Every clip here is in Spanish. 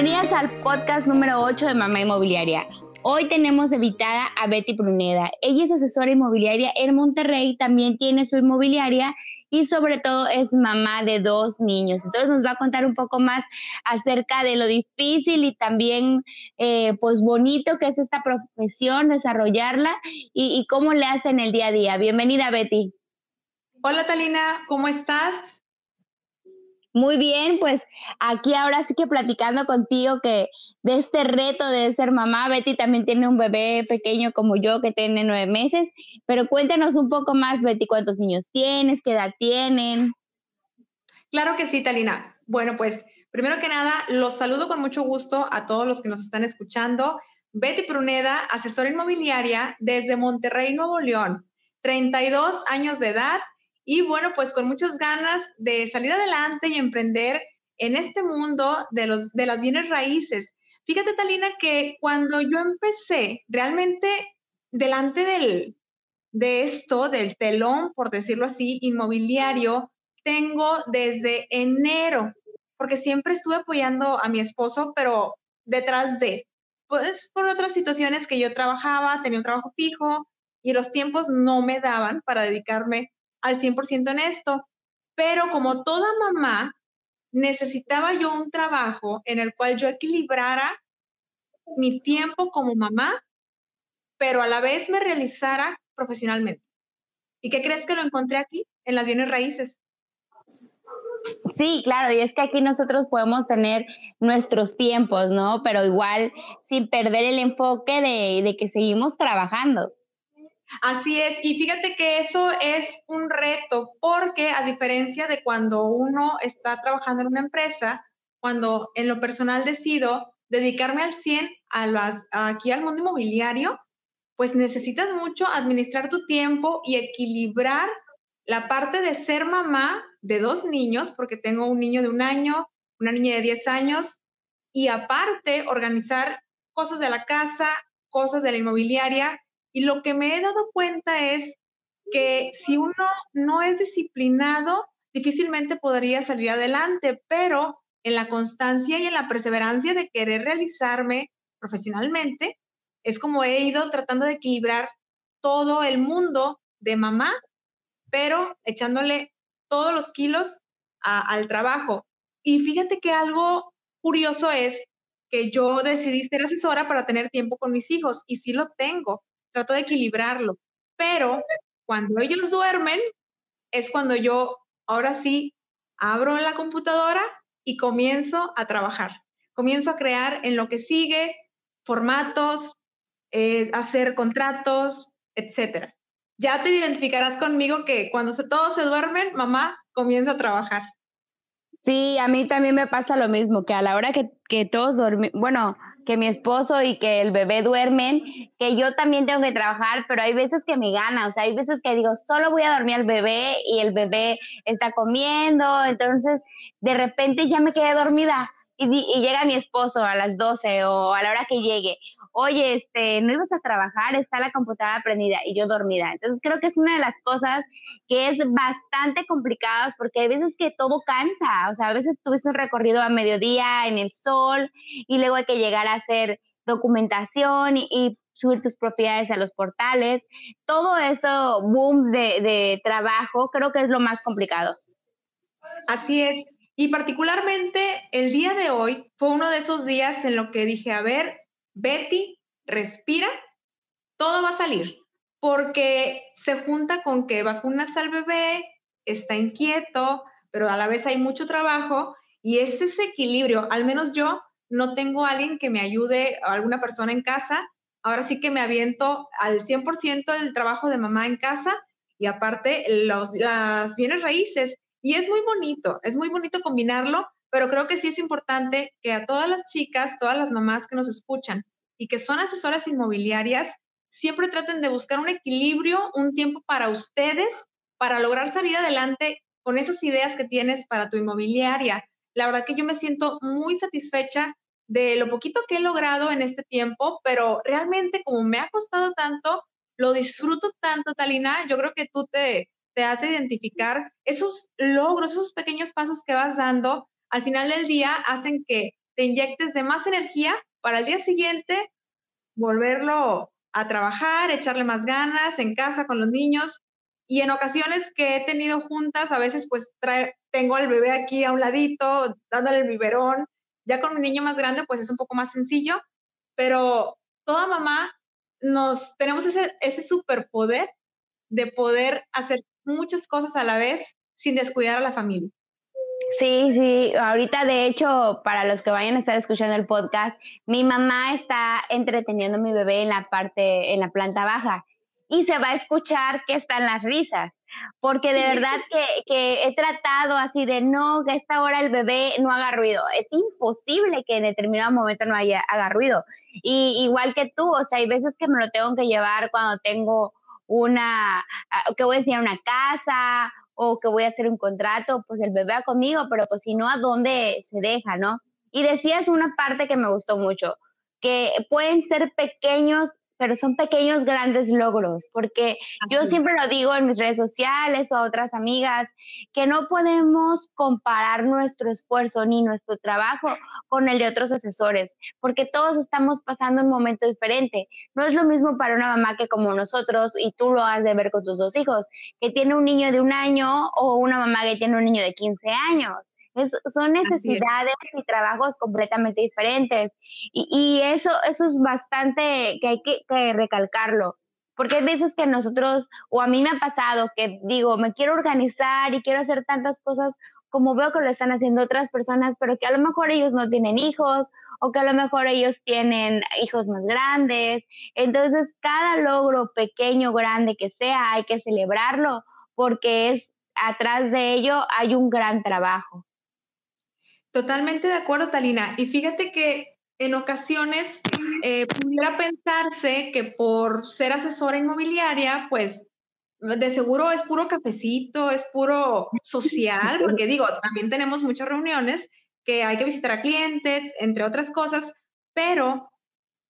Bienvenidas al podcast número 8 de Mamá Inmobiliaria. Hoy tenemos invitada a Betty Pruneda. Ella es asesora inmobiliaria en Monterrey, también tiene su inmobiliaria y sobre todo es mamá de dos niños. Entonces nos va a contar un poco más acerca de lo difícil y también eh, pues bonito que es esta profesión, desarrollarla y, y cómo le hace en el día a día. Bienvenida Betty. Hola Talina, ¿cómo estás? Muy bien, pues aquí ahora sí que platicando contigo que de este reto de ser mamá, Betty también tiene un bebé pequeño como yo que tiene nueve meses, pero cuéntanos un poco más, Betty, cuántos niños tienes, qué edad tienen. Claro que sí, Talina. Bueno, pues primero que nada, los saludo con mucho gusto a todos los que nos están escuchando. Betty Pruneda, asesora inmobiliaria desde Monterrey, Nuevo León, 32 años de edad y bueno, pues con muchas ganas de salir adelante y emprender en este mundo de, los, de las bienes raíces. Fíjate, Talina, que cuando yo empecé, realmente delante del, de esto, del telón, por decirlo así, inmobiliario, tengo desde enero, porque siempre estuve apoyando a mi esposo, pero detrás de, pues por otras situaciones que yo trabajaba, tenía un trabajo fijo y los tiempos no me daban para dedicarme al 100% en esto, pero como toda mamá, necesitaba yo un trabajo en el cual yo equilibrara mi tiempo como mamá, pero a la vez me realizara profesionalmente. ¿Y qué crees que lo encontré aquí? En las bienes raíces. Sí, claro, y es que aquí nosotros podemos tener nuestros tiempos, ¿no? Pero igual sin perder el enfoque de, de que seguimos trabajando. Así es, y fíjate que eso es un reto porque a diferencia de cuando uno está trabajando en una empresa, cuando en lo personal decido dedicarme al 100 a las, aquí al mundo inmobiliario, pues necesitas mucho administrar tu tiempo y equilibrar la parte de ser mamá de dos niños, porque tengo un niño de un año, una niña de 10 años, y aparte organizar cosas de la casa, cosas de la inmobiliaria, y lo que me he dado cuenta es que si uno no es disciplinado, difícilmente podría salir adelante, pero en la constancia y en la perseverancia de querer realizarme profesionalmente, es como he ido tratando de equilibrar todo el mundo de mamá, pero echándole todos los kilos al trabajo. Y fíjate que algo curioso es que yo decidí ser asesora para tener tiempo con mis hijos y sí lo tengo, trato de equilibrarlo, pero cuando ellos duermen es cuando yo ahora sí abro la computadora y comienzo a trabajar. Comienzo a crear en lo que sigue formatos, eh, hacer contratos, etcétera. Ya te identificarás conmigo que cuando todos se duermen, mamá comienza a trabajar. Sí, a mí también me pasa lo mismo, que a la hora que, que todos duermen, bueno, que mi esposo y que el bebé duermen, que yo también tengo que trabajar, pero hay veces que me gana, o sea, hay veces que digo, solo voy a dormir al bebé y el bebé está comiendo, entonces de repente ya me quedé dormida y, llega mi esposo a las 12 o a la hora que llegue, oye, este, no ibas a trabajar, está la computadora prendida y yo dormida. Entonces creo que es una de las cosas que es bastante complicada porque hay veces que todo cansa, o sea, a veces tuviste un recorrido a mediodía en el sol y luego hay que llegar a hacer documentación y, subir tus propiedades a los portales. Todo eso, boom de, de trabajo, creo que es lo más complicado. Así es. Y particularmente el día de hoy fue uno de esos días en lo que dije, a ver, Betty, respira, todo va a salir, porque se junta con que vacunas al bebé, está inquieto, pero a la vez hay mucho trabajo y es ese equilibrio. Al menos yo no tengo a alguien que me ayude, a alguna persona en casa. Ahora sí que me aviento al 100% del trabajo de mamá en casa y aparte los, las bienes raíces y es muy bonito, es muy bonito combinarlo, pero creo que sí es importante que a todas las chicas, todas las mamás que nos escuchan y que son asesoras inmobiliarias, siempre traten de buscar un equilibrio, un tiempo para ustedes, para lograr salir adelante con esas ideas que tienes para tu inmobiliaria. La verdad que yo me siento muy satisfecha de lo poquito que he logrado en este tiempo, pero realmente como me ha costado tanto, lo disfruto tanto, Talina. Yo creo que tú te, te hace identificar esos logros, esos pequeños pasos que vas dando, al final del día hacen que te inyectes de más energía para el día siguiente volverlo a trabajar, echarle más ganas en casa con los niños. Y en ocasiones que he tenido juntas, a veces pues tengo al bebé aquí a un ladito, dándole el biberón. Ya con mi niño más grande, pues es un poco más sencillo, pero toda mamá nos tenemos ese, ese superpoder de poder hacer muchas cosas a la vez sin descuidar a la familia. Sí, sí, ahorita de hecho, para los que vayan a estar escuchando el podcast, mi mamá está entreteniendo a mi bebé en la parte, en la planta baja y se va a escuchar que están las risas, porque de verdad que, que, he tratado así de no, que a esta hora el bebé no haga ruido. Es imposible que en determinado momento no haya, haga ruido. Y igual que tú, o sea, hay veces que me lo tengo que llevar cuando tengo una, ah, que voy a enseñar una casa o que voy a hacer un contrato, pues el bebé va conmigo, pero pues si no, ¿a dónde se deja, no? Y decías una parte que me gustó mucho, que pueden ser pequeños pero son pequeños grandes logros, porque yo siempre lo digo en mis redes sociales o a otras amigas, que no podemos comparar nuestro esfuerzo ni nuestro trabajo con el de otros asesores, porque todos estamos pasando un momento diferente. No es lo mismo para una mamá que como nosotros, y tú lo has de ver con tus dos hijos, que tiene un niño de un año o una mamá que tiene un niño de 15 años son necesidades y trabajos completamente diferentes. Y, eso, eso es bastante que hay que, que recalcarlo porque hay veces que nosotros, o a mí me ha pasado que digo, me quiero organizar y quiero hacer tantas cosas como veo que lo están haciendo otras personas, pero que a lo mejor ellos no tienen hijos o que a lo mejor ellos tienen hijos más grandes. Entonces, cada logro pequeño, grande que sea, hay que celebrarlo porque es atrás de ello hay un gran trabajo. Totalmente de acuerdo, Talina. Y fíjate que en ocasiones eh, pudiera pensarse que por ser asesora inmobiliaria, pues de seguro es puro cafecito, es puro social, porque digo, también tenemos muchas reuniones que hay que visitar a clientes, entre otras cosas, pero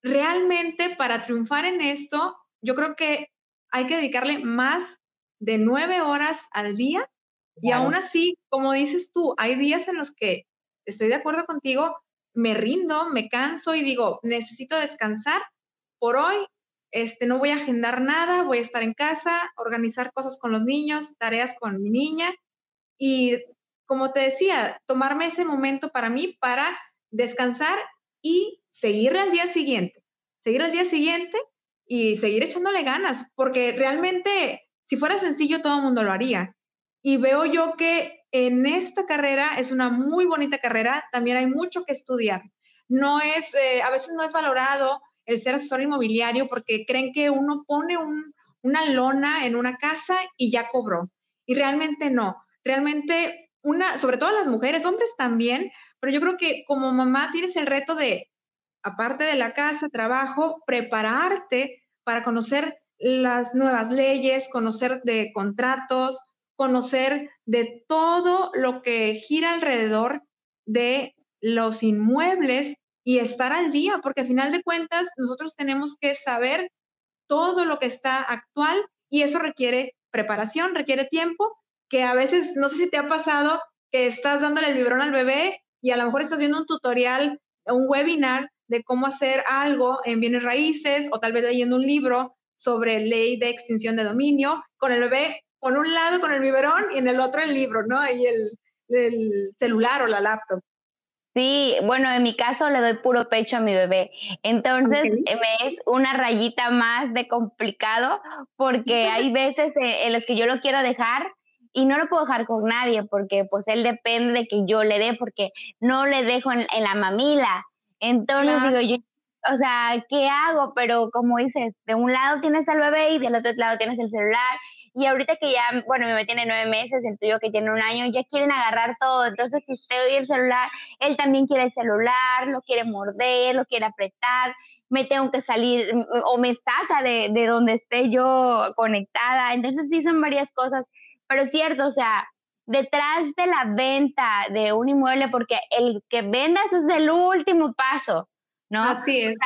realmente para triunfar en esto, yo creo que hay que dedicarle más de nueve horas al día y aún así, como dices tú, hay días en los que estoy de acuerdo contigo, me rindo, me canso y digo, necesito descansar por hoy, este, no voy a agendar nada, voy a estar en casa, organizar cosas con los niños, tareas con mi niña y, como te decía, tomarme ese momento para mí para descansar y seguir al día siguiente, seguir al día siguiente y seguir echándole ganas, porque realmente si fuera sencillo todo el mundo lo haría. Y veo yo que en esta carrera es una muy bonita carrera, también hay mucho que estudiar. No es, eh, a veces no es valorado el ser asesor inmobiliario porque creen que uno pone una lona en una casa y ya cobró. Y realmente no. Realmente una, sobre todo las mujeres, hombres también, pero yo creo que como mamá tienes el reto de, aparte de la casa, trabajo, prepararte para conocer las nuevas leyes, conocer de contratos, conocer de todo lo que gira alrededor de los inmuebles y estar al día, porque al final de cuentas nosotros tenemos que saber todo lo que está actual y eso requiere preparación, requiere tiempo, que a veces, no sé si te ha pasado que estás dándole el biberón al bebé y a lo mejor estás viendo un tutorial, un webinar de cómo hacer algo en bienes raíces o tal vez leyendo un libro sobre ley de extinción de dominio, con el bebé con un lado con el biberón y en el otro el libro, ¿no? Ahí el, celular o la laptop. Sí, bueno, en mi caso le doy puro pecho a mi bebé. Entonces me es una rayita más de complicado porque hay veces en los que yo lo quiero dejar y no lo puedo dejar con nadie porque pues él depende de que yo le dé porque no le dejo en, la mamila. Entonces digo yo, o sea, ¿qué hago? Pero como dices, de un lado tienes al bebé y del otro lado tienes el celular y ahorita que ya, bueno, mi bebé tiene nueve meses, el tuyo que tiene un año, ya quieren agarrar todo. Entonces, si usted oye el celular, él también quiere el celular, lo quiere morder, lo quiere apretar, me tengo que salir o me saca de, de donde esté yo conectada. Entonces, sí son varias cosas. Pero es cierto, o sea, detrás de la venta de un inmueble, porque el que vendas es el último paso, ¿no? Así es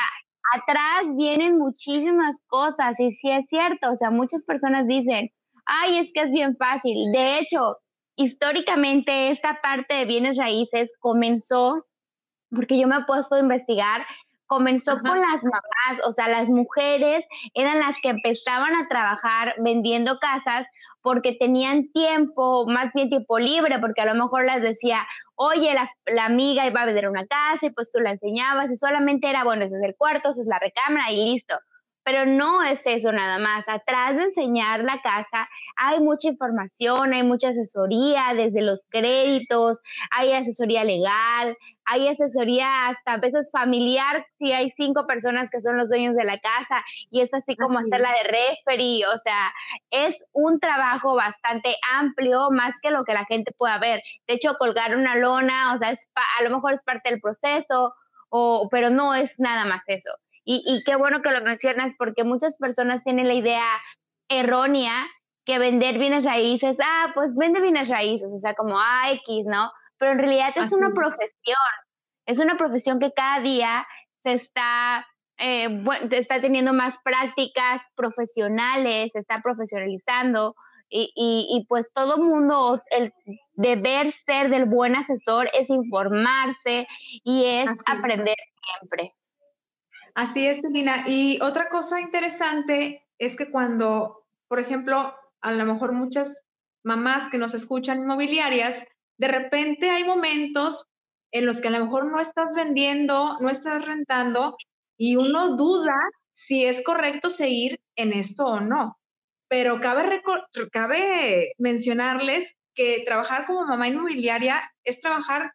atrás vienen muchísimas cosas y sí es cierto, o sea, muchas personas dicen, ay, es que es bien fácil. De hecho, históricamente esta parte de bienes raíces comenzó porque yo me he puesto a investigar comenzó con las mamás, o sea, las mujeres eran las que empezaban a trabajar vendiendo casas porque tenían tiempo, más bien tiempo libre, porque a lo mejor les decía, oye, la, la, amiga iba a vender una casa y pues tú la enseñabas y solamente era, bueno, ese es el cuarto, esa es la recámara y listo. Pero no es eso nada más. Atrás de enseñar la casa hay mucha información, hay mucha asesoría desde los créditos, hay asesoría legal, hay asesoría hasta a veces familiar si hay cinco personas que son los dueños de la casa y es así como hacerla de referee, o sea, es un trabajo bastante amplio más que lo que la gente pueda ver. De hecho, colgar una lona, o sea, a lo mejor es parte del proceso, o, pero no es nada más eso. Y, qué bueno que lo mencionas porque muchas personas tienen la idea errónea que vender bienes raíces, ah, pues vende bienes raíces, o sea, como AX, X, ¿no? Pero en realidad es una profesión, es una profesión que cada día se está, eh, está teniendo más prácticas profesionales, se está profesionalizando y, y, pues todo mundo, el deber ser del buen asesor es informarse y es aprender siempre. Así es, Lina. Y otra cosa interesante es que cuando, por ejemplo, a lo mejor muchas mamás que nos escuchan inmobiliarias, de repente hay momentos en los que a lo mejor no estás vendiendo, no estás rentando y uno duda si es correcto seguir en esto o no. Pero cabe, cabe mencionarles que trabajar como mamá inmobiliaria es trabajar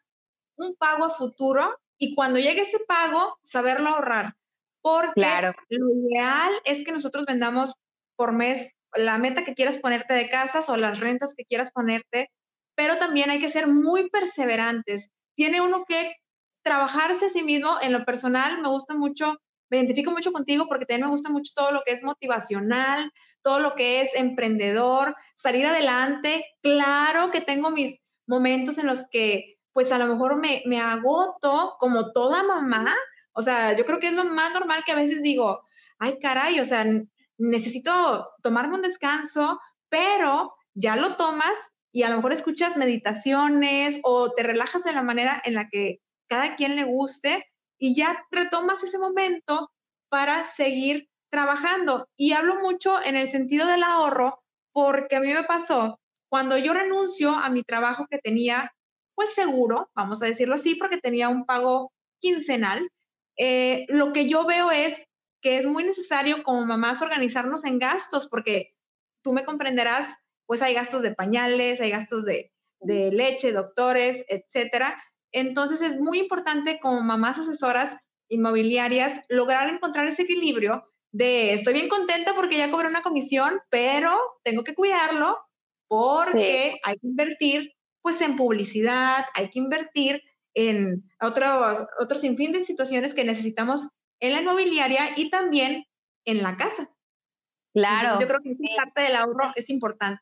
un pago a futuro y cuando llegue ese pago, saberlo ahorrar. Porque lo ideal es que nosotros vendamos por mes la meta que quieras ponerte de casas o las rentas que quieras ponerte, pero también hay que ser muy perseverantes. Tiene uno que trabajarse a sí mismo. En lo personal, me gusta mucho, me identifico mucho contigo porque también me gusta mucho todo lo que es motivacional, todo lo que es emprendedor, salir adelante. Claro que tengo mis momentos en los que, pues a lo mejor me, me agoto como toda mamá, o sea, yo creo que es lo más normal que a veces digo, ay, caray, o sea, necesito tomarme un descanso, pero ya lo tomas y a lo mejor escuchas meditaciones o te relajas de la manera en la que cada quien le guste y ya retomas ese momento para seguir trabajando. Y hablo mucho en el sentido del ahorro porque a mí me pasó cuando yo renuncio a mi trabajo que tenía, pues seguro, vamos a decirlo así, porque tenía un pago quincenal, eh, lo que yo veo es que es muy necesario como mamás organizarnos en gastos, porque tú me comprenderás, pues hay gastos de pañales, hay gastos de, de leche, doctores, etcétera. Entonces es muy importante como mamás asesoras inmobiliarias lograr encontrar ese equilibrio de estoy bien contenta porque ya cobré una comisión, pero tengo que cuidarlo porque hay que invertir pues en publicidad, hay que invertir en otro, otro sinfín de situaciones que necesitamos en la inmobiliaria y también en la casa. Claro. yo creo que esa parte del ahorro es importante.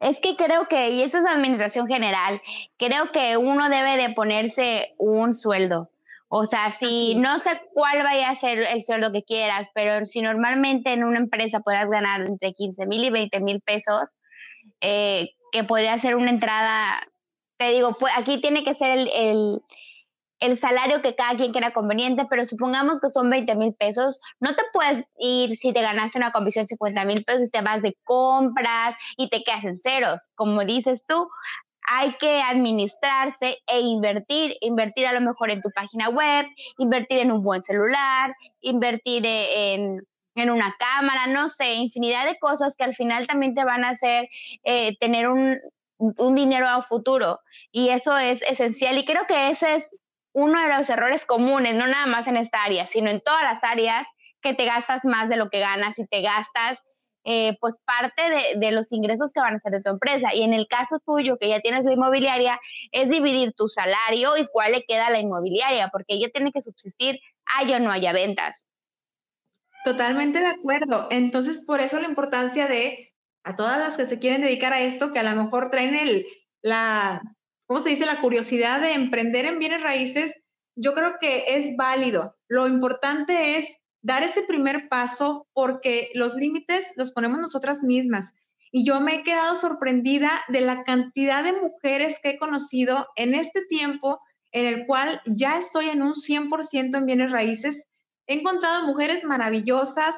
Es que creo que, y eso es administración general, creo que uno debe de ponerse un sueldo. O sea, si no sé cuál vaya a ser el sueldo que quieras, pero si normalmente en una empresa puedas ganar entre 15 mil y 20 mil pesos, eh, que podría ser una entrada te digo, pues aquí tiene que ser el, salario que cada quien quiera conveniente, pero supongamos que son 20 mil pesos, no te puedes ir si te ganaste una comisión 50 mil pesos y te vas de compras y te quedas en ceros. Como dices tú, hay que administrarse e invertir, invertir a lo mejor en tu página web, invertir en un buen celular, invertir e, en, una cámara, no sé, infinidad de cosas que al final también te van a hacer eh, tener un, un dinero a futuro. Y eso es esencial. Y creo que ese es uno de los errores comunes, no nada más en esta área, sino en todas las áreas que te gastas más de lo que ganas y te gastas eh, pues parte de, los ingresos que van a ser de tu empresa. Y en el caso tuyo, que ya tienes la inmobiliaria, es dividir tu salario y cuál le queda a la inmobiliaria, porque ella tiene que subsistir, haya o no haya ventas. Totalmente de acuerdo. Entonces, por eso la importancia de a todas las que se quieren dedicar a esto, que a lo mejor traen el, la, ¿cómo se dice? La curiosidad de emprender en bienes raíces, yo creo que es válido. Lo importante es dar ese primer paso porque los límites los ponemos nosotras mismas. Y yo me he quedado sorprendida de la cantidad de mujeres que he conocido en este tiempo en el cual ya estoy en un 100% en bienes raíces. He encontrado mujeres maravillosas,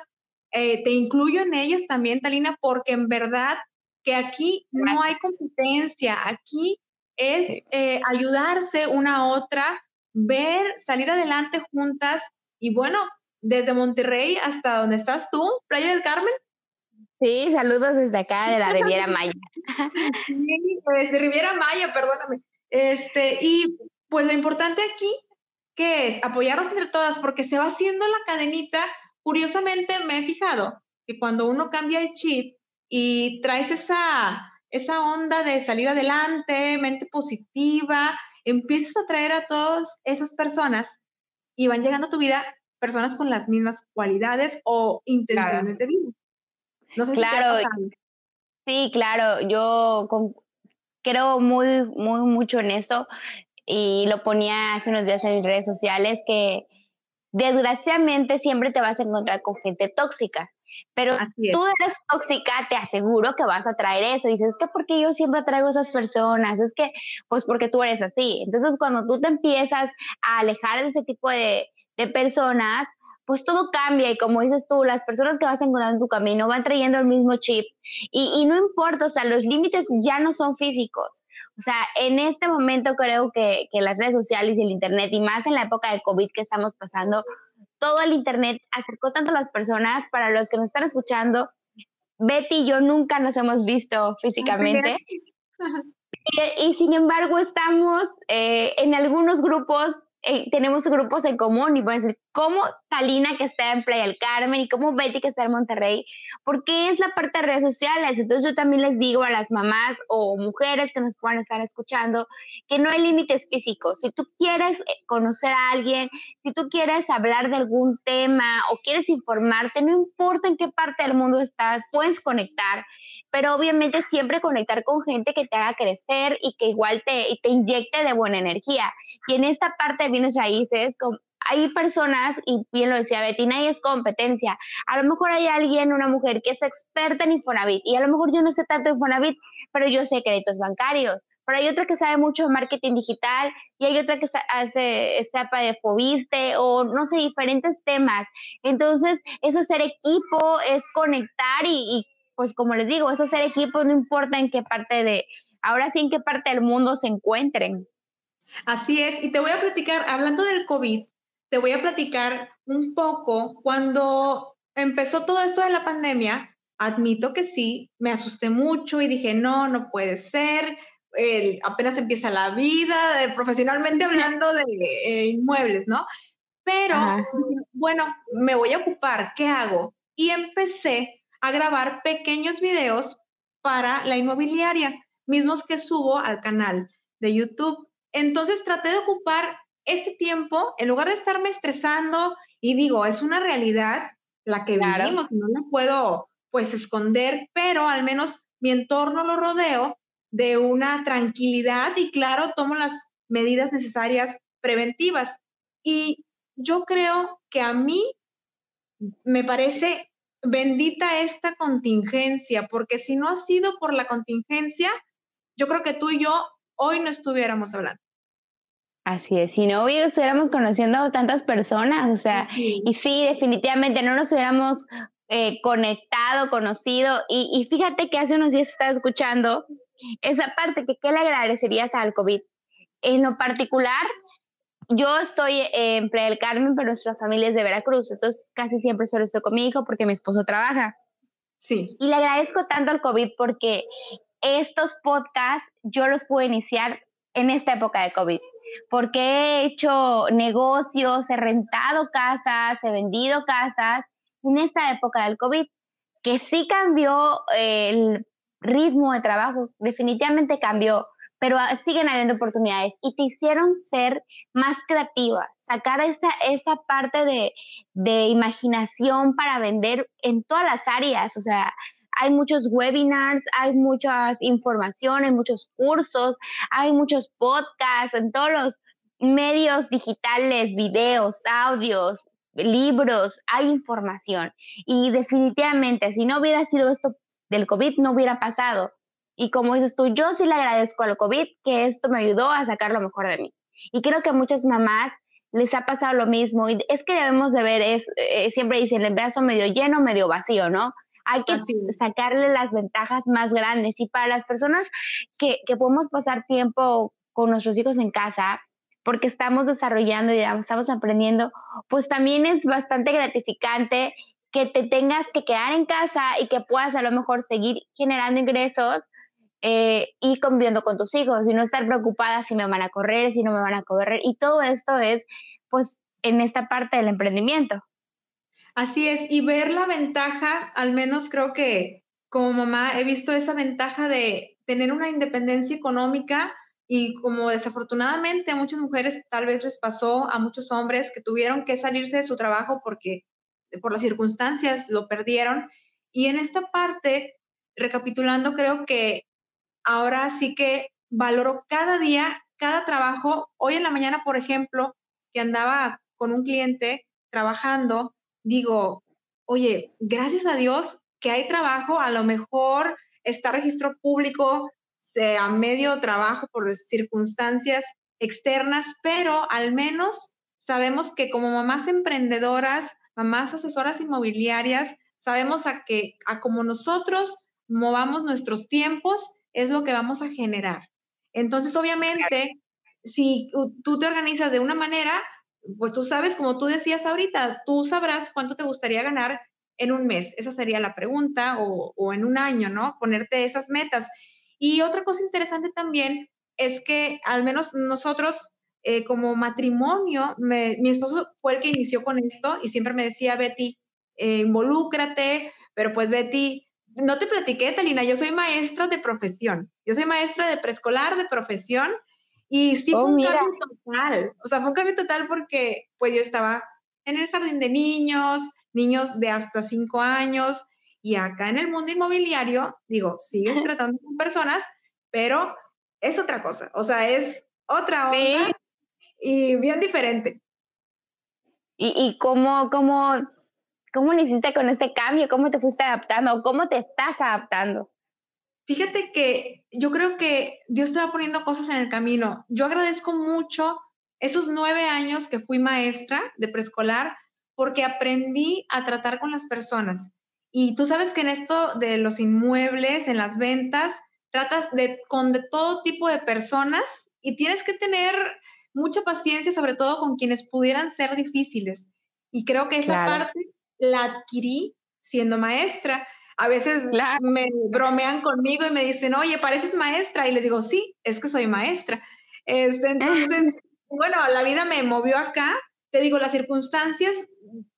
eh, te incluyo en ellas también, Talina, porque en verdad que aquí no hay competencia, aquí es eh, ayudarse una a otra, ver, salir adelante juntas y bueno, desde Monterrey hasta donde estás tú, Playa del Carmen. Sí, saludos desde acá de la Riviera Maya. sí, pues de Riviera Maya, perdóname. Este, y pues lo importante aquí, que es apoyarnos entre todas, porque se va haciendo la cadenita. Curiosamente me he fijado que cuando uno cambia el chip y traes esa, esa onda de salir adelante, mente positiva, empiezas a traer a todas esas personas y van llegando a tu vida personas con las mismas cualidades o intenciones de vida. No sé claro, sí, claro, yo creo muy, muy mucho en esto y lo ponía hace unos días en mis redes sociales que desgraciadamente siempre te vas a encontrar con gente tóxica. Pero tú eres tóxica, te aseguro que vas a traer eso. Y dices, es que porque yo siempre traigo esas personas, es que, pues porque tú eres así. Entonces, cuando tú te empiezas a alejar de ese tipo de, de personas, pues todo cambia y como dices tú, las personas que vas encontrando en tu camino van trayendo el mismo chip y, y no importa, o sea, los límites ya no son físicos. O sea, en este momento creo que, que, las redes sociales y el Internet, y más en la época de COVID que estamos pasando, todo el Internet acercó tanto a las personas, para los que nos están escuchando, Betty y yo nunca nos hemos visto físicamente. Y, y, sin embargo estamos eh, en algunos grupos eh, tenemos grupos en común y pueden decir, como Talina que está en Playa del Carmen y como Betty que está en Monterrey, porque es la parte de redes sociales. Entonces yo también les digo a las mamás o mujeres que nos puedan estar escuchando que no hay límites físicos. Si tú quieres eh, conocer a alguien, si tú quieres hablar de algún tema o quieres informarte, no importa en qué parte del mundo estás, puedes conectar pero obviamente siempre conectar con gente que te haga crecer y que igual te, te inyecte de buena energía. Y en esta parte de bienes raíces, hay personas, y bien lo decía Betty, nadie es competencia. A lo mejor hay alguien, una mujer que es experta en Infonavit, y a lo mejor yo no sé tanto de Infonavit, pero yo sé créditos bancarios. Pero hay otra que sabe mucho de marketing digital y hay otra que hace, sepa de Fobiste o no sé, diferentes temas. Entonces, eso es ser equipo, es conectar y, y pues como les digo, eso ser equipo no importa en qué parte de, ahora sí en qué parte del mundo se encuentren. Así es, y te voy a platicar, hablando del COVID, te voy a platicar un poco cuando empezó todo esto de la pandemia, admito que sí, me asusté mucho y dije, no, no puede ser, apenas empieza la vida, profesionalmente hablando de eh, inmuebles, ¿no? Pero, bueno, me voy a ocupar, ¿qué hago? Y empecé a grabar pequeños videos para la inmobiliaria, mismos que subo al canal de YouTube. Entonces traté de ocupar ese tiempo en lugar de estarme estresando y digo, es una realidad la que vivimos, no la puedo pues esconder, pero al menos mi entorno lo rodeo de una tranquilidad y claro, tomo las medidas necesarias preventivas. Y yo creo que a mí me parece bendita esta contingencia, porque si no ha sido por la contingencia, yo creo que tú y yo hoy no estuviéramos hablando. Así es, si no estuviéramos conociendo a tantas personas, o sea, y sí, definitivamente no nos hubiéramos eh, conectado, conocido, y, y, fíjate que hace unos días estaba escuchando esa parte que qué le agradecerías al COVID. En lo particular, yo estoy en Playa del Carmen, pero nuestra familia es de Veracruz, entonces casi siempre solo estoy con mi hijo porque mi esposo trabaja. Sí. Y le agradezco tanto al COVID porque estos podcasts yo los pude iniciar en esta época de COVID, porque he hecho negocios, he rentado casas, he vendido casas en esta época del COVID, que sí cambió el ritmo de trabajo, definitivamente cambió, pero ah, siguen habiendo oportunidades y te hicieron ser más creativa, sacar esa, esa parte de, de imaginación para vender en todas las áreas, o sea, hay muchos webinars, hay muchas informaciones, muchos cursos, hay muchos podcasts en todos los medios digitales, videos, audios, libros, hay información. Y definitivamente, si no hubiera sido esto del COVID, no hubiera pasado. Y como dices tú, yo sí le agradezco al COVID que esto me ayudó a sacar lo mejor de mí. Y creo que a muchas mamás les ha pasado lo mismo. Y es que debemos de ver, es, eh, siempre dicen el vaso medio lleno, medio vacío, ¿no? Hay que sacarle las ventajas más grandes. Y para las personas que, que podemos pasar tiempo con nuestros hijos en casa, porque estamos desarrollando y estamos aprendiendo, pues también es bastante gratificante que te tengas que quedar en casa y que puedas a lo mejor seguir generando ingresos eh, y conviviendo con tus hijos y no estar preocupada si me van a correr, si no me van a correr. Y todo esto es, pues, en esta parte del emprendimiento. Así es, y ver la ventaja, al menos creo que como mamá he visto esa ventaja de tener una independencia económica y como desafortunadamente a muchas mujeres tal vez les pasó, a muchos hombres que tuvieron que salirse de su trabajo porque por las circunstancias lo perdieron. Y en esta parte, recapitulando, creo que ahora sí que valoro cada día, cada trabajo. Hoy en la mañana, por ejemplo, que andaba con un cliente trabajando, digo, oye, gracias a Dios que hay trabajo, a lo mejor está registro público, sea medio trabajo por circunstancias externas, pero al menos sabemos que como mamás emprendedoras, mamás asesoras inmobiliarias, sabemos a que a como nosotros movamos nuestros tiempos, es lo que vamos a generar. Entonces, obviamente, si tú te organizas de una manera, pues tú sabes, como tú decías ahorita, tú sabrás cuánto te gustaría ganar en un mes. Esa sería la pregunta, o, en un año, ¿no? Ponerte esas metas. Y otra cosa interesante también es que al menos nosotros eh, como matrimonio, mi esposo fue el que inició con esto y siempre me decía, Betty, eh, involúcrate, pero pues Betty, no te platiqué, Talina, yo soy maestra de profesión. Yo soy maestra de preescolar de profesión y sí fue oh, un cambio total. O sea, fue un cambio total porque pues yo estaba en el jardín de niños, niños de hasta cinco años y acá en el mundo inmobiliario, digo, sigues tratando con personas, pero es otra cosa. O sea, es otra onda y bien diferente. ¿Y, y cómo, cómo ¿Cómo lo hiciste con este cambio? ¿Cómo te fuiste adaptando? ¿Cómo te estás adaptando? Fíjate que yo creo que Dios te va poniendo cosas en el camino. Yo agradezco mucho esos nueve años que fui maestra de preescolar porque aprendí a tratar con las personas. Y tú sabes que en esto de los inmuebles, en las ventas, tratas de, con de todo tipo de personas y tienes que tener mucha paciencia, sobre todo con quienes pudieran ser difíciles. Y creo que esa parte la adquirí siendo maestra. A veces me bromean conmigo y me dicen, oye, pareces maestra. Y le digo, sí, es que soy maestra. Este, entonces, bueno, la vida me movió acá. Te digo, las circunstancias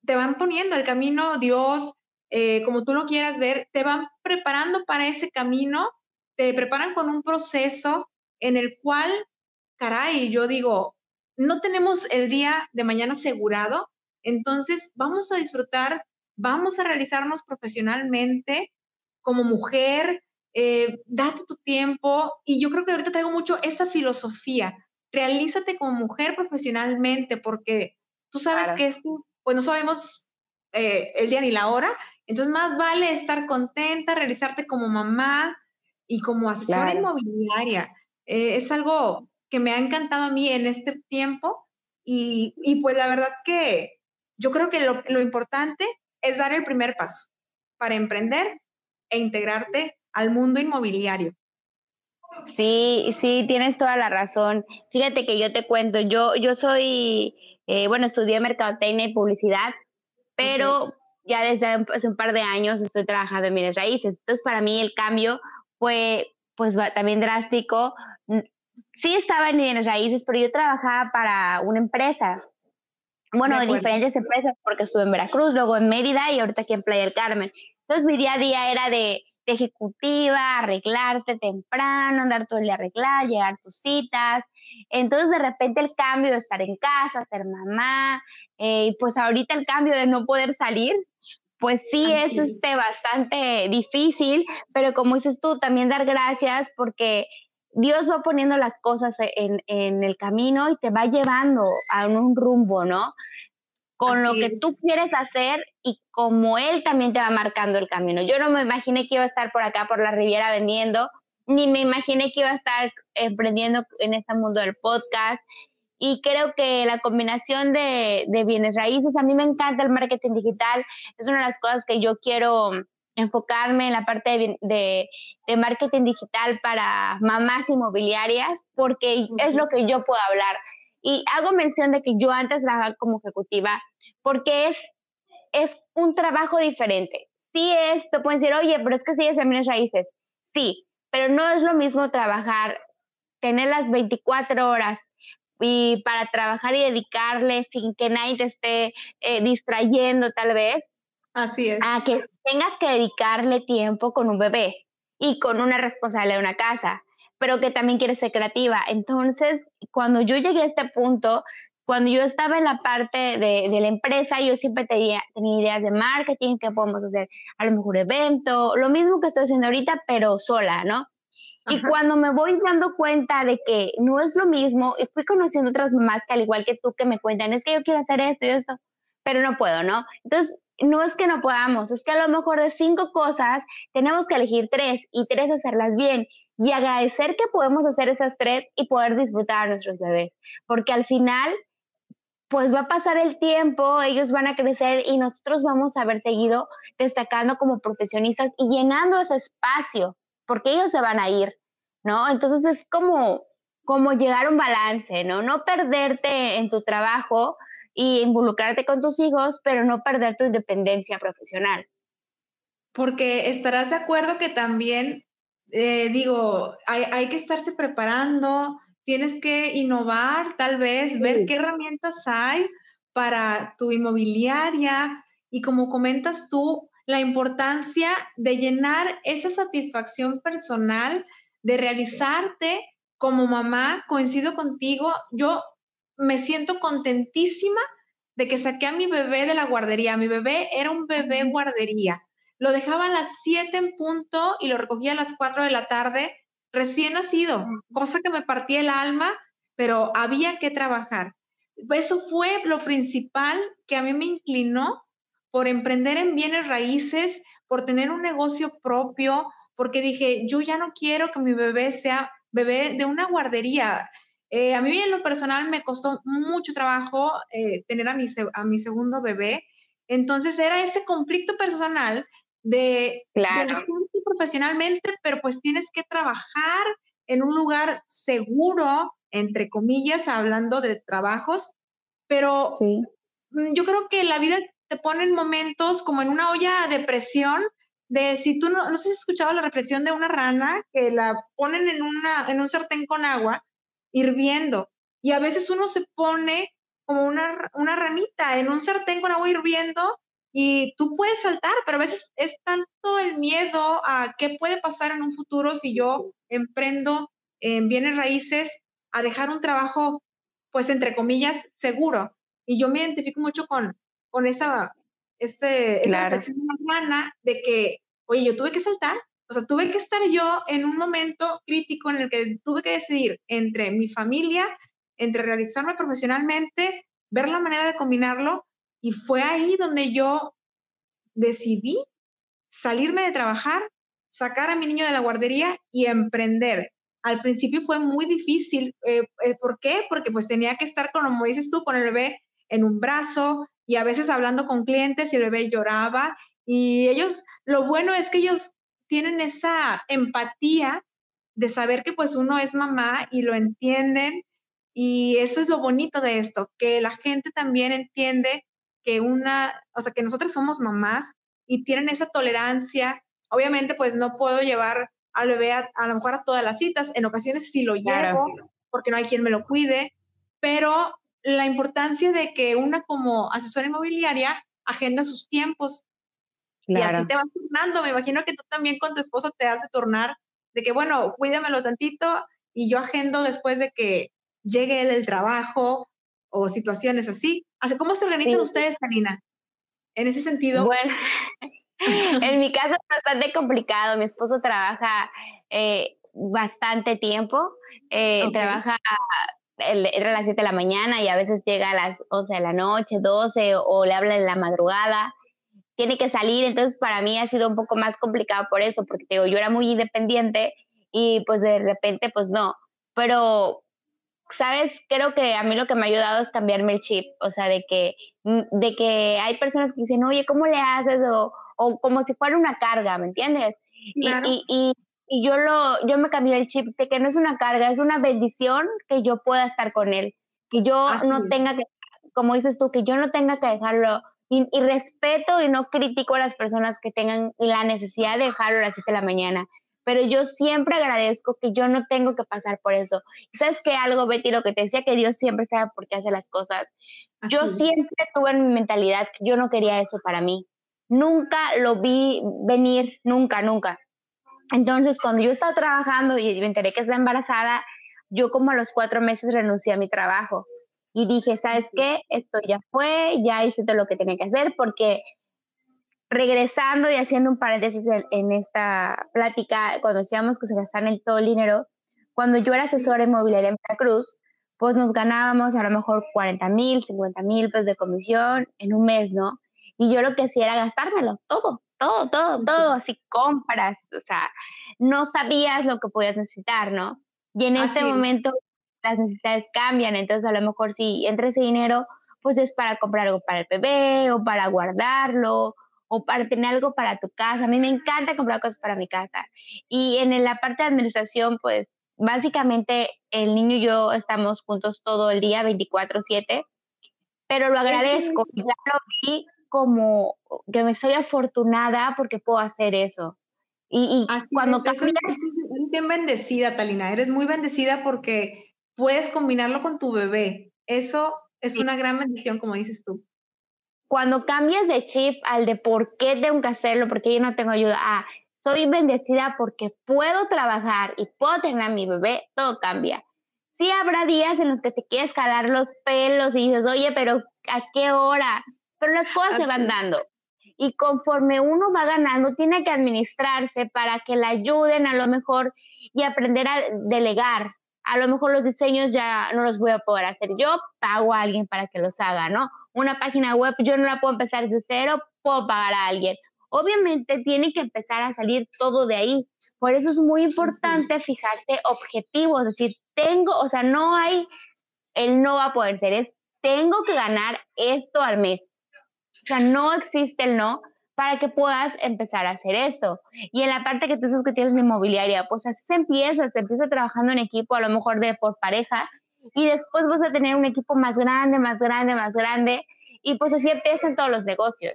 te van poniendo el camino, Dios, eh, como tú lo quieras ver, te van preparando para ese camino, te preparan con un proceso en el cual, caray, yo digo, no tenemos el día de mañana asegurado, entonces, vamos a disfrutar, vamos a realizarnos profesionalmente como mujer, eh, date tu tiempo y yo creo que ahorita traigo mucho esa filosofía. Realízate como mujer profesionalmente porque tú sabes que esto, pues no sabemos eh, el día ni la hora, entonces más vale estar contenta, realizarte como mamá y como asesora inmobiliaria. Eh, es algo que me ha encantado a mí en este tiempo y, y pues la verdad que yo creo que lo, importante es dar el primer paso para emprender e integrarte al mundo inmobiliario. Sí, sí, tienes toda la razón. Fíjate que yo te cuento, yo, yo soy, eh, bueno, estudié mercadotecnia y publicidad, pero ya desde hace un par de años estoy trabajando en bienes raíces. Entonces, para mí el cambio fue, pues, también drástico. Sí estaba en bienes raíces, pero yo trabajaba para una empresa bueno, de, diferentes empresas, porque estuve en Veracruz, luego en Mérida y ahorita aquí en Playa del Carmen. Entonces mi día a día era de, ejecutiva, arreglarte temprano, andar todo el día arreglar, llegar tus citas. Entonces de repente el cambio de estar en casa, ser mamá, eh, y pues ahorita el cambio de no poder salir, pues sí es este, bastante difícil, pero como dices tú, también dar gracias porque Dios va poniendo las cosas en, el camino y te va llevando a un rumbo, ¿no? Con lo que tú quieres hacer y como Él también te va marcando el camino. Yo no me imaginé que iba a estar por acá, por la Riviera vendiendo, ni me imaginé que iba a estar emprendiendo en este mundo del podcast. y creo que la combinación de, de bienes raíces, a mí me encanta el marketing digital, es una de las cosas que yo quiero enfocarme en la parte de, de, marketing digital para mamás inmobiliarias, porque es lo que yo puedo hablar. Y hago mención de que yo antes trabajaba como ejecutiva, porque es, es un trabajo diferente. Sí es, te pueden decir, oye, pero es que sigues en bienes raíces. Sí, pero no es lo mismo trabajar, tener las 24 horas y para trabajar y dedicarle sin que nadie te esté eh, distrayendo tal vez. Así es. A que tengas que dedicarle tiempo con un bebé y con una responsabilidad de una casa, pero que también quieres ser creativa. Entonces, cuando yo llegué a este punto, cuando yo estaba en la parte de, de la empresa, yo siempre tenía, tenía, ideas de marketing, qué podemos hacer, a lo mejor evento, lo mismo que estoy haciendo ahorita, pero sola, ¿no? Y cuando me voy dando cuenta de que no es lo mismo, y fui conociendo otras mamás que al igual que tú que me cuentan, es que yo quiero hacer esto y esto, pero no puedo, ¿no? Entonces, no es que no podamos, es que a lo mejor de cinco cosas tenemos que elegir tres y tres hacerlas bien y agradecer que podemos hacer esas tres y poder disfrutar a nuestros bebés, porque al final pues va a pasar el tiempo, ellos van a crecer y nosotros vamos a haber seguido destacando como profesionistas y llenando ese espacio, porque ellos se van a ir, ¿no? Entonces es como, como llegar a un balance, ¿no? No perderte en tu trabajo, y involucrarte con tus hijos, pero no perder tu independencia profesional. Porque estarás de acuerdo que también, eh, digo, hay, hay, que estarse preparando, tienes que innovar, tal vez, ver qué herramientas hay para tu inmobiliaria y como comentas tú, la importancia de llenar esa satisfacción personal, de realizarte como mamá, coincido contigo, yo me siento contentísima de que saqué a mi bebé de la guardería. Mi bebé era un bebé guardería. Lo dejaba a las 7 en punto y lo recogía a las 4 de la tarde, recién nacido, cosa que me partía el alma, pero había que trabajar. Eso fue lo principal que a mí me inclinó por emprender en bienes raíces, por tener un negocio propio, porque dije, yo ya no quiero que mi bebé sea bebé de una guardería. Eh, a mí en lo personal me costó mucho trabajo eh, tener a mi, a mi segundo bebé. Entonces era ese conflicto personal de, claro. profesionalmente, pero pues tienes que trabajar en un lugar seguro, entre comillas, hablando de trabajos, pero mm, yo creo que la vida te pone en momentos como en una olla de presión, de si tú no, no has escuchado la reflexión de una rana que la ponen en, una, en un sartén con agua hirviendo. Y a veces uno se pone como una, una ranita en un sartén con agua hirviendo y tú puedes saltar, pero a veces es tanto el miedo a qué puede pasar en un futuro si yo emprendo en bienes raíces a dejar un trabajo, pues entre comillas, seguro. Y yo me identifico mucho con, con esa, este, claro. esa de que, oye, yo tuve que saltar, o sea, tuve que estar yo en un momento crítico en el que tuve que decidir entre mi familia, entre realizarme profesionalmente, ver la manera de combinarlo, y fue ahí donde yo decidí salirme de trabajar, sacar a mi niño de la guardería y emprender. Al principio fue muy difícil. Eh, eh, ¿Por qué? Porque pues tenía que estar, como dices tú, con el bebé en un brazo y a veces hablando con clientes y el bebé lloraba. Y ellos, lo bueno es que ellos tienen esa empatía de saber que pues uno es mamá y lo entienden y eso es lo bonito de esto, que la gente también entiende que una, o sea, que nosotros somos mamás y tienen esa tolerancia. Obviamente pues no puedo llevar al bebé a, lo mejor a todas las citas, en ocasiones sí lo llevo porque no hay quien me lo cuide, pero la importancia de que una como asesora inmobiliaria agenda sus tiempos y así te vas turnando. Me imagino que tú también con tu esposo te hace turnar de que, bueno, cuídamelo tantito y yo agendo después de que llegue él del trabajo o situaciones así. así ¿Cómo se organizan ustedes, Karina? En ese sentido. Bueno, en mi caso es bastante complicado. Mi esposo trabaja eh, bastante tiempo. Eh, Trabaja a las 7 de la mañana y a veces llega a las 11 de la noche, 12 o le habla en la madrugada tiene que salir, entonces para mí ha sido un poco más complicado por eso, porque digo, yo era muy independiente y pues de repente pues no, pero sabes, creo que a mí lo que me ha ayudado es cambiarme el chip, o sea, de que, mm, de que hay personas que dicen, oye, ¿cómo le haces? O, o como si fuera una carga, ¿me entiendes? Y, y, y, yo, lo, yo me cambié el chip de que no es una carga, es una bendición que yo pueda estar con él, que yo no tenga que, como dices tú, que yo no tenga que dejarlo. Y, y, respeto y no critico a las personas que tengan la necesidad de dejarlo a las 7 de la mañana pero yo siempre agradezco que yo no tengo que pasar por eso. ¿Sabes qué? Algo, Betty, lo que te decía, que Dios siempre sabe por qué hace las cosas. Yo siempre tuve en mi mentalidad que yo no quería eso para mí. Nunca lo vi venir, nunca, nunca. Entonces, cuando yo estaba trabajando y me enteré que estaba embarazada, yo como a los cuatro meses renuncié a mi trabajo y dije, ¿sabes qué? Esto ya fue, ya hice todo lo que tenía que hacer porque regresando y haciendo un paréntesis en, esta plática, cuando decíamos que se gastaban el todo el dinero, cuando yo era asesora inmobiliaria en Veracruz, pues nos ganábamos a lo mejor 40 mil, 50 mil pesos de comisión en un mes, ¿no? Y yo lo que hacía era gastármelo, todo, todo, todo, todo, así compras, o sea, no sabías lo que podías necesitar, ¿no? Y en ese momento las necesidades cambian, entonces a lo mejor si entra ese dinero, pues es para comprar algo para el bebé o para guardarlo o para tener algo para tu casa. A mí me encanta comprar cosas para mi casa. Y en la parte de administración, pues básicamente el niño y yo estamos juntos todo el día, 24/7, pero lo agradezco. Ya lo vi como que me soy afortunada porque puedo hacer eso. Y, cuando cambias... Eres bien bendecida, Talina. Eres muy bendecida porque puedes combinarlo con tu bebé. Eso es una gran bendición, como dices tú cuando cambias de chip al de por qué tengo que hacerlo, porque yo no tengo ayuda, a soy bendecida porque puedo trabajar y puedo tener a mi bebé, todo cambia. Sí habrá días en los que te quieres calar los pelos y dices, oye, pero ¿a qué hora? Pero las cosas se van dando. Y conforme uno va ganando, tiene que administrarse para que le ayuden a lo mejor y aprender a delegar. A lo mejor los diseños ya no los voy a poder hacer yo, pago a alguien para que los haga, ¿no? una página web, yo no la puedo empezar de cero, puedo pagar a alguien. Obviamente tiene que empezar a salir todo de ahí. Por eso es muy importante fijarse objetivos, es decir, tengo, o sea, no hay, el no va a poder ser, es tengo que ganar esto al mes. O sea, no existe el no para que puedas empezar a hacer eso. Y en la parte que tú dices que tienes una inmobiliaria, pues así se empieza, se empieza trabajando en equipo, a lo mejor de por pareja, y después vas a tener un equipo más grande, más grande, más grande y pues así empiezan todos los negocios.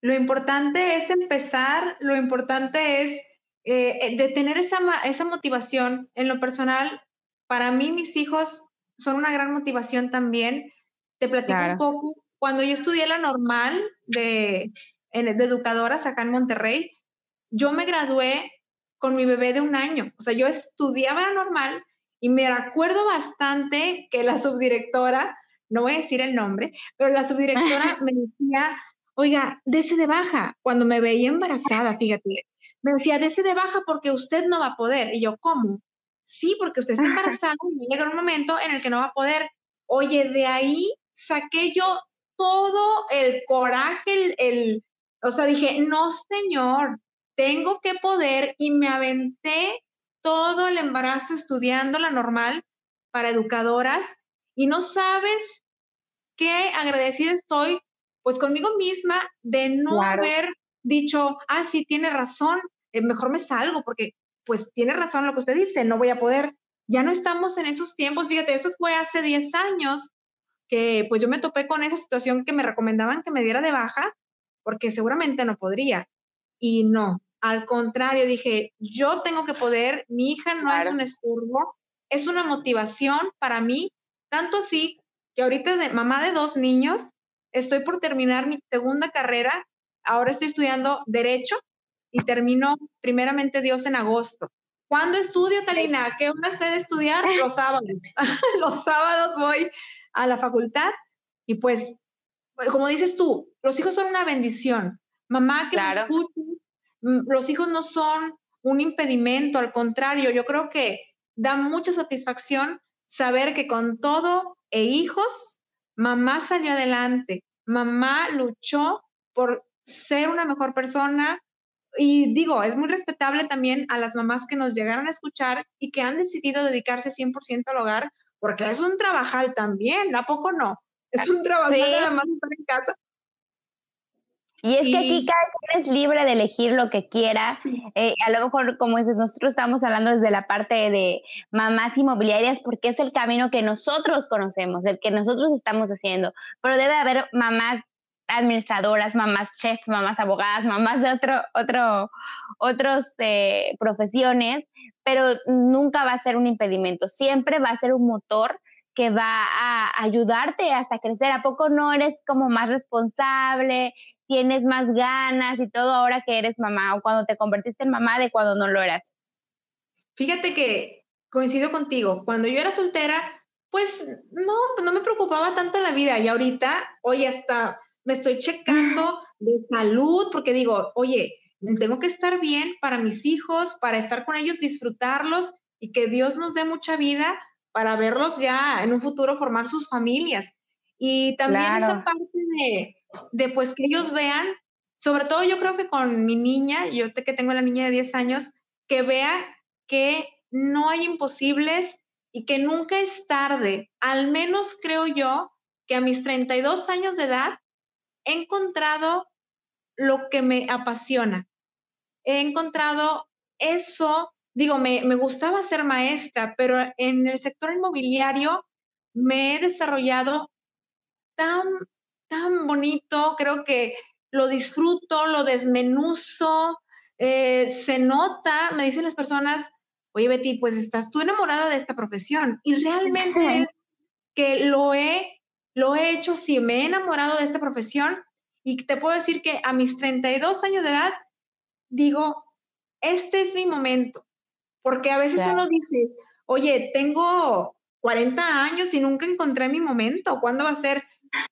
Lo importante es empezar, lo importante es eh, de tener esa, esa motivación. En lo personal, para mí mis hijos son una gran motivación también. Te platico un poco. Cuando yo estudié la normal de, de educadoras acá en Monterrey, yo me gradué con mi bebé de un año. O sea, yo estudiaba la normal y me acuerdo bastante que la subdirectora, no voy a decir el nombre, pero la subdirectora me decía, oiga, dese de baja, cuando me veía embarazada, fíjate, me decía, dese de baja porque usted no va a poder. Y yo, ¿cómo? Sí, porque usted está embarazada y llega un momento en el que no va a poder. Oye, de ahí saqué yo todo el coraje, el, el o sea, dije, no, señor, tengo que poder y me aventé todo el embarazo estudiando la normal para educadoras y no sabes qué agradecida estoy pues conmigo misma de no haber dicho, ah, sí, tiene razón, eh, mejor me salgo porque pues tiene razón lo que usted dice, no voy a poder. Ya no estamos en esos tiempos, fíjate, eso fue hace 10 años que pues yo me topé con esa situación que me recomendaban que me diera de baja porque seguramente no podría. Y no, al contrario, dije, yo tengo que poder, mi hija no es un esturbo, es una motivación para mí, tanto así que ahorita de mamá de dos niños, estoy por terminar mi segunda carrera, ahora estoy estudiando derecho y termino primeramente Dios en agosto. ¿Cuándo estudio, Talina? ¿Qué hora sé de estudiar? Los sábados. Los sábados voy a la facultad y pues, como dices tú, los hijos son una bendición. Mamá que claro. me Mm, los hijos no son un impedimento, al contrario, yo creo que da mucha satisfacción saber que con todo e hijos, mamá salió adelante, mamá luchó por ser una mejor persona, y digo, es muy respetable también a las mamás que nos llegaron a escuchar y que han decidido dedicarse 100% al hogar, porque es un trabajal también, ¿a poco no? Es un trabajal nada más estar en casa. Y es que aquí cada quien es libre de elegir lo que quiera. Eh, a lo mejor, como dices, nosotros estamos hablando desde la parte de mamás inmobiliarias porque es el camino que nosotros conocemos, el que nosotros estamos haciendo. Pero debe haber mamás administradoras, mamás chefs, mamás abogadas, mamás de otro, otro, otros eh, profesiones, pero nunca va a ser un impedimento, siempre va a ser un motor que va a ayudarte hasta crecer. ¿A poco no eres como más responsable, tienes más ganas y todo ahora que eres mamá o cuando te convertiste en mamá de cuando no lo eras? Fíjate que coincido contigo, cuando yo era soltera, pues no, no me preocupaba tanto la vida y ahorita, hoy hasta me estoy checando de salud, porque digo, oye, tengo que estar bien para mis hijos, para estar con ellos, disfrutarlos y que Dios nos dé mucha vida para verlos ya en un futuro formar sus familias. Y también esa parte de, de, pues, que ellos vean, sobre todo yo creo que con mi niña, yo que tengo la niña de 10 años, que vea que no hay imposibles y que nunca es tarde. Al menos creo yo que a mis 32 años de edad he encontrado lo que me apasiona. He encontrado eso, digo, me, gustaba ser maestra, pero en el sector inmobiliario me he desarrollado tan, tan bonito, creo que lo disfruto, lo desmenuzo, eh, se nota, me dicen las personas, oye Betty, pues estás tú enamorada de esta profesión y realmente que lo he lo he hecho, sí, me he enamorado de esta profesión y te puedo decir que a mis 32 años de edad digo, este es mi momento, porque a veces uno dice, oye, tengo 40 años y nunca encontré mi momento, ¿cuándo va a ser?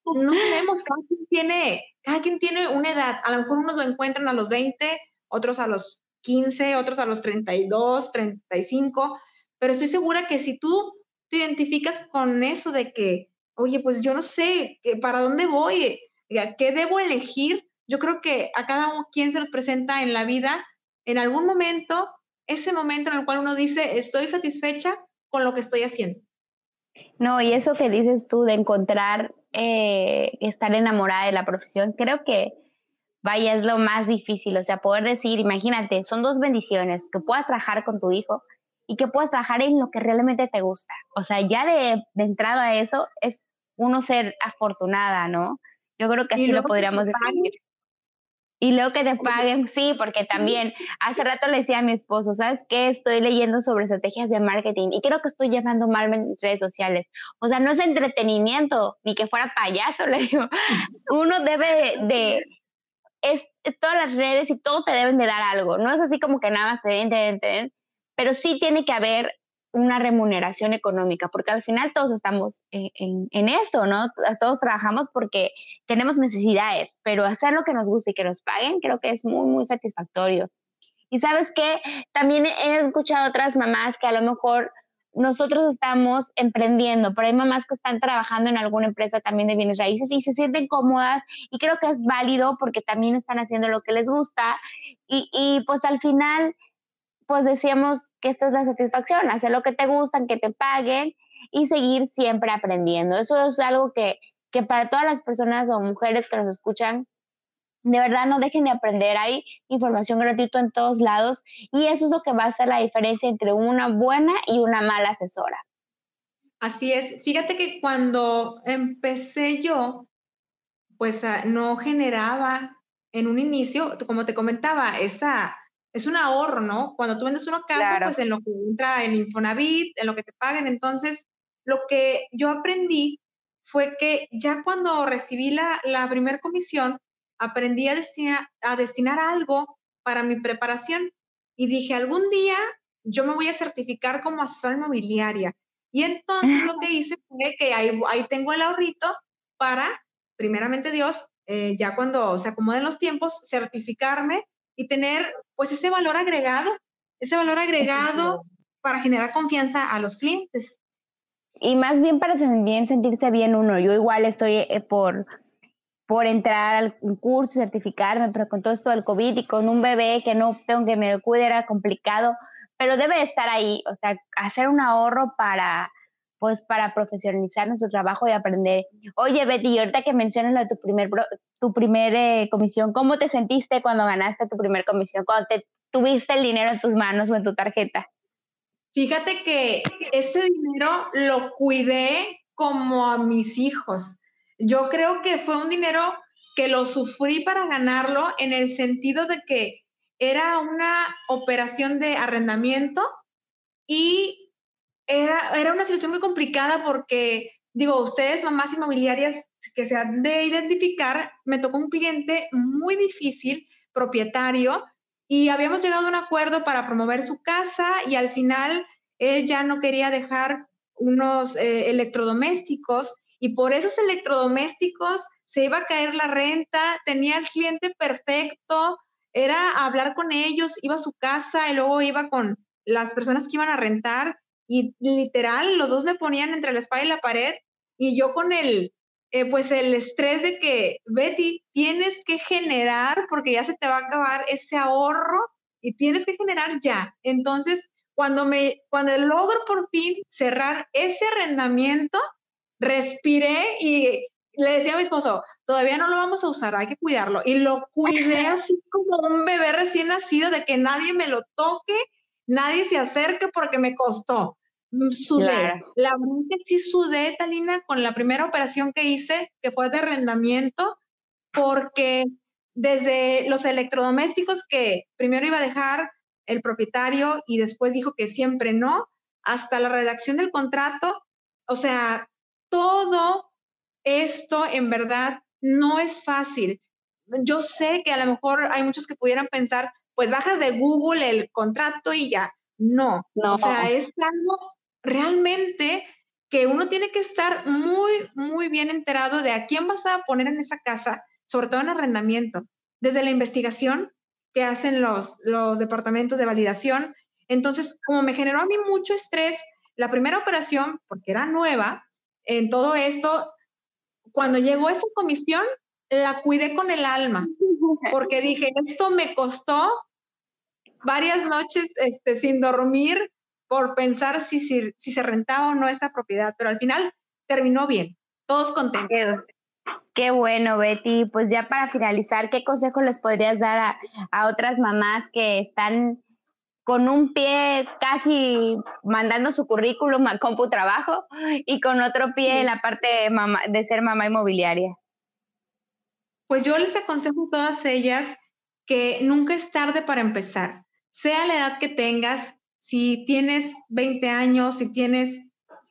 No sabemos, cada quien tiene, cada quien tiene una edad, a lo mejor unos lo encuentran a los 20, otros a los 15, otros a los 32, 35, pero estoy segura que si tú te identificas con eso de que oye, pues yo no sé para dónde voy, qué debo elegir. Yo creo que a cada quien se nos presenta en la vida, en algún momento, ese momento en el cual uno dice, estoy satisfecha con lo que estoy haciendo. No, y eso que dices tú de encontrar, eh, estar enamorada de la profesión, creo que, vaya, es lo más difícil, o sea, poder decir, imagínate, son dos bendiciones, que puedas trabajar con tu hijo y que puedas trabajar en lo que realmente te gusta. O sea, ya de, de entrada a eso es uno ser afortunada, ¿no? Yo creo que así lo podríamos definir. Y luego que te paguen, sí, porque también hace rato le decía a mi esposo, ¿sabes qué? Estoy leyendo sobre estrategias de marketing y creo que estoy llevando mal en redes sociales. O sea, no es entretenimiento, ni que fuera payaso, le digo. Uno debe de, es, todas las redes y todo te deben de dar algo. No es así como que nada más te den, te den, te pero sí tiene que haber una remuneración económica, porque al final todos estamos en, en, esto, ¿no? Todos trabajamos porque tenemos necesidades, pero hacer lo que nos gusta y que nos paguen creo que es muy, muy satisfactorio. Y sabes qué, también he escuchado otras mamás que a lo mejor nosotros estamos emprendiendo, pero hay mamás que están trabajando en alguna empresa también de bienes raíces y se sienten cómodas y creo que es válido porque también están haciendo lo que les gusta y, y pues al final pues decíamos que esta es la satisfacción, hacer lo que te gustan, que te paguen y seguir siempre aprendiendo. Eso es algo que, que para todas las personas o mujeres que nos escuchan, de verdad no dejen de aprender. Hay información gratuita en todos lados y eso es lo que va a hacer la diferencia entre una buena y una mala asesora. Así es. Fíjate que cuando empecé yo, pues ah, no generaba en un inicio, como te comentaba, esa es un ahorro, ¿no? Cuando tú vendes una casa, pues en lo que entra en Infonavit, en lo que te paguen. Entonces, lo que yo aprendí fue que ya cuando recibí la, la primera comisión, aprendí a destinar, a destinar algo para mi preparación y dije, algún día yo me voy a certificar como asesora inmobiliaria. Y entonces lo que hice fue que ahí, ahí tengo el ahorrito para, primeramente Dios, eh, ya cuando se acomoden los tiempos, certificarme y tener pues ese valor agregado, ese valor agregado para generar confianza a los clientes. Y más bien para bien sentirse bien uno. Yo igual estoy eh, por por entrar al curso, certificarme, pero con todo esto del COVID y con un bebé que no tengo que me cuide era complicado, pero debe estar ahí, o sea, hacer un ahorro para, pues, para profesionalizar nuestro trabajo y aprender. Oye, Betty, ahorita que mencionas tu primer, tu primer eh, comisión, ¿cómo te sentiste cuando ganaste tu primer comisión, cuando te tuviste el dinero en tus manos o en tu tarjeta? Fíjate que ese dinero lo cuidé como a mis hijos. Yo creo que fue un dinero que lo sufrí para ganarlo en el sentido de que era una operación de arrendamiento y era, era una situación muy complicada porque, digo, ustedes, mamás inmobiliarias que se han de identificar, me tocó un cliente muy difícil, propietario, y habíamos llegado a un acuerdo para promover su casa y al final él ya no quería dejar unos eh, electrodomésticos y por esos electrodomésticos se iba a caer la renta, tenía el cliente perfecto, era hablar con ellos, iba a su casa y luego iba con las personas que iban a rentar y literal los dos me ponían entre la espada y la pared y yo con el, eh, pues el estrés de que, Betty, tienes que generar porque ya se te va a acabar ese ahorro y tienes que generar ya. Entonces, cuando me, cuando logro por fin cerrar ese arrendamiento, respiré y le decía a mi esposo, todavía no lo vamos a usar, hay que cuidarlo. Y lo cuidé así como un bebé recién nacido, de que nadie me lo toque, nadie se acerque porque me costó. Mm, sudé. La verdad que sí sudé, Talina, con la primera operación que hice, que fue de arrendamiento, porque desde los electrodomésticos que primero iba a dejar el propietario y después dijo que siempre no, hasta la redacción del contrato, o sea, todo esto en verdad no es fácil. Yo sé que a lo mejor hay muchos que pudieran pensar, pues bajas de Google el contrato y ya. No, no. o sea, es algo realmente que uno tiene que estar muy, muy bien enterado de a quién vas a poner en esa casa, sobre todo en arrendamiento, desde la investigación que hacen los, los departamentos de validación. Entonces, como me generó a mí mucho estrés, la primera operación, porque era nueva, en todo esto, cuando llegó esa comisión, la cuidé con el alma, porque dije, esto me costó varias noches este, sin dormir por pensar si, si, si se rentaba o no esta propiedad, pero al final terminó bien, todos contentos. Qué bueno, Betty. Pues ya para finalizar, ¿qué consejo les podrías dar a, otras mamás que están con un pie casi mandando su currículum a Compu Trabajo y con otro pie en la parte de, de ser mamá inmobiliaria? Pues yo les aconsejo a todas ellas que nunca es tarde para empezar, sea la edad que tengas, si tienes 20 años, si tienes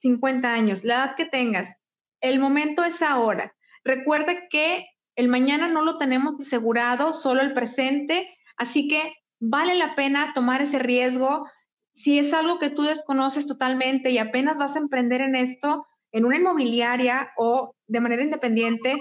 50 años, la edad que tengas, el momento es ahora. Recuerda que el mañana no lo tenemos asegurado, solo el presente, así que vale la pena tomar ese riesgo. Si es algo que tú desconoces totalmente y apenas vas a emprender en esto, en una inmobiliaria o de manera independiente,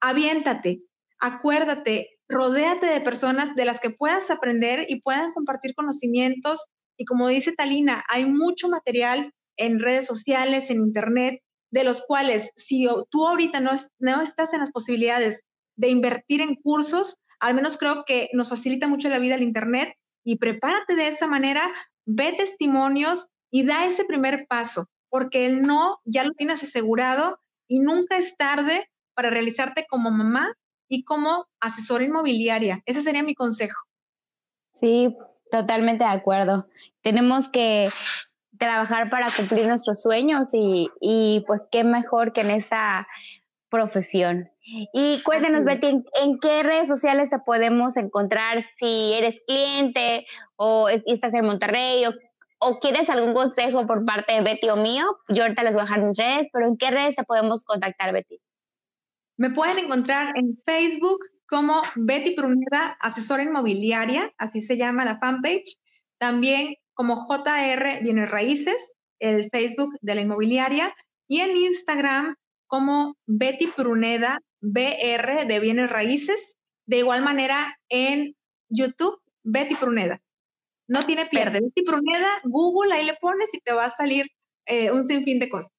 aviéntate, acuérdate, rodéate de personas de las que puedas aprender y puedan compartir conocimientos. Y como dice Talina, hay mucho material en redes sociales, en internet, de los cuales si tú ahorita no, no estás en las posibilidades de invertir en cursos, al menos creo que nos facilita mucho la vida el Internet y prepárate de esa manera, ve testimonios y da ese primer paso, porque el no ya lo tienes asegurado y nunca es tarde para realizarte como mamá y como asesora inmobiliaria. Ese sería mi consejo. Sí, totalmente de acuerdo. Tenemos que trabajar para cumplir nuestros sueños y, y pues qué mejor que en esta profesión. Y cuéntanos, Betty, ¿en, qué redes sociales te podemos encontrar si eres cliente o estás en Monterrey o, o, quieres algún consejo por parte de Betty o mío? Yo ahorita les voy a dejar mis redes, pero ¿en qué redes te podemos contactar, Betty? Me pueden encontrar en Facebook como Betty Pruneda, asesora inmobiliaria, así se llama la fanpage. También como JR Bienes Raíces, el Facebook de la inmobiliaria, y en Instagram como Betty Pruneda BR de Bienes Raíces. De igual manera en YouTube, Betty Pruneda. No tiene pierde. Betty Pruneda, Google, ahí le pones y te va a salir eh, un sinfín de cosas.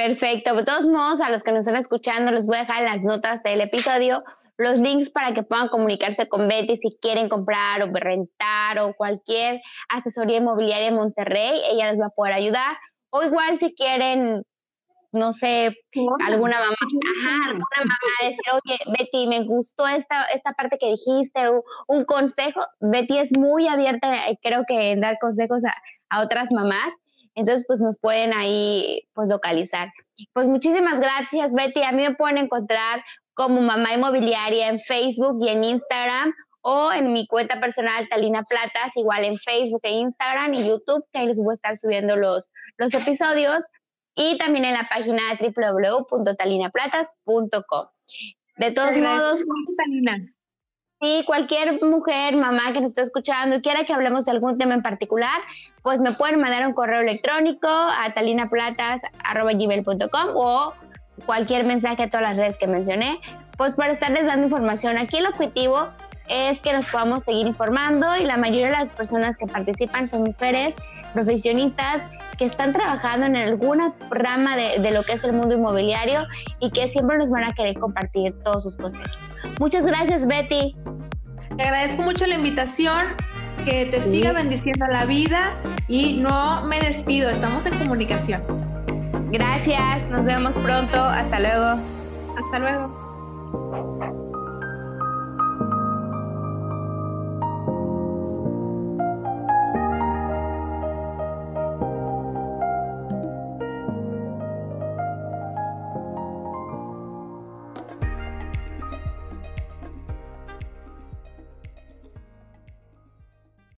Perfecto. De todos modos, a los que nos están escuchando, les voy a dejar en las notas del episodio los links para que puedan comunicarse con Betty si quieren comprar o rentar o cualquier asesoría inmobiliaria en Monterrey. Ella les va a poder ayudar. O igual si quieren no sé, alguna mamá, ajá, alguna mamá decir, oye, Betty, me gustó esta, esta parte que dijiste, un, consejo. Betty es muy abierta, eh, creo que en dar consejos a, a, otras mamás. Entonces, pues nos pueden ahí, pues, localizar. Pues muchísimas gracias, Betty. A mí me pueden encontrar como Mamá Inmobiliaria en Facebook y en Instagram o en mi cuenta personal Talina Platas, igual en Facebook e Instagram y YouTube, que ahí les voy a estar subiendo los, los episodios y también en la página www.talinaplatas.com. De todos modos, si cualquier mujer, mamá que nos esté escuchando y quiera que hablemos de algún tema en particular, pues me pueden mandar un correo electrónico a talinaplatas.gmail.com o cualquier mensaje a todas las redes que mencioné, pues para estarles dando información. Aquí el objetivo es que nos podamos seguir informando y la mayoría de las personas que participan son mujeres profesionistas que están trabajando en alguna rama de, lo que es el mundo inmobiliario y que siempre nos van a querer compartir todos sus consejos. Muchas gracias, Betty. Te agradezco mucho la invitación, que te siga bendiciendo la vida y no me despido, estamos en comunicación. Gracias, nos vemos pronto, hasta luego. Hasta luego.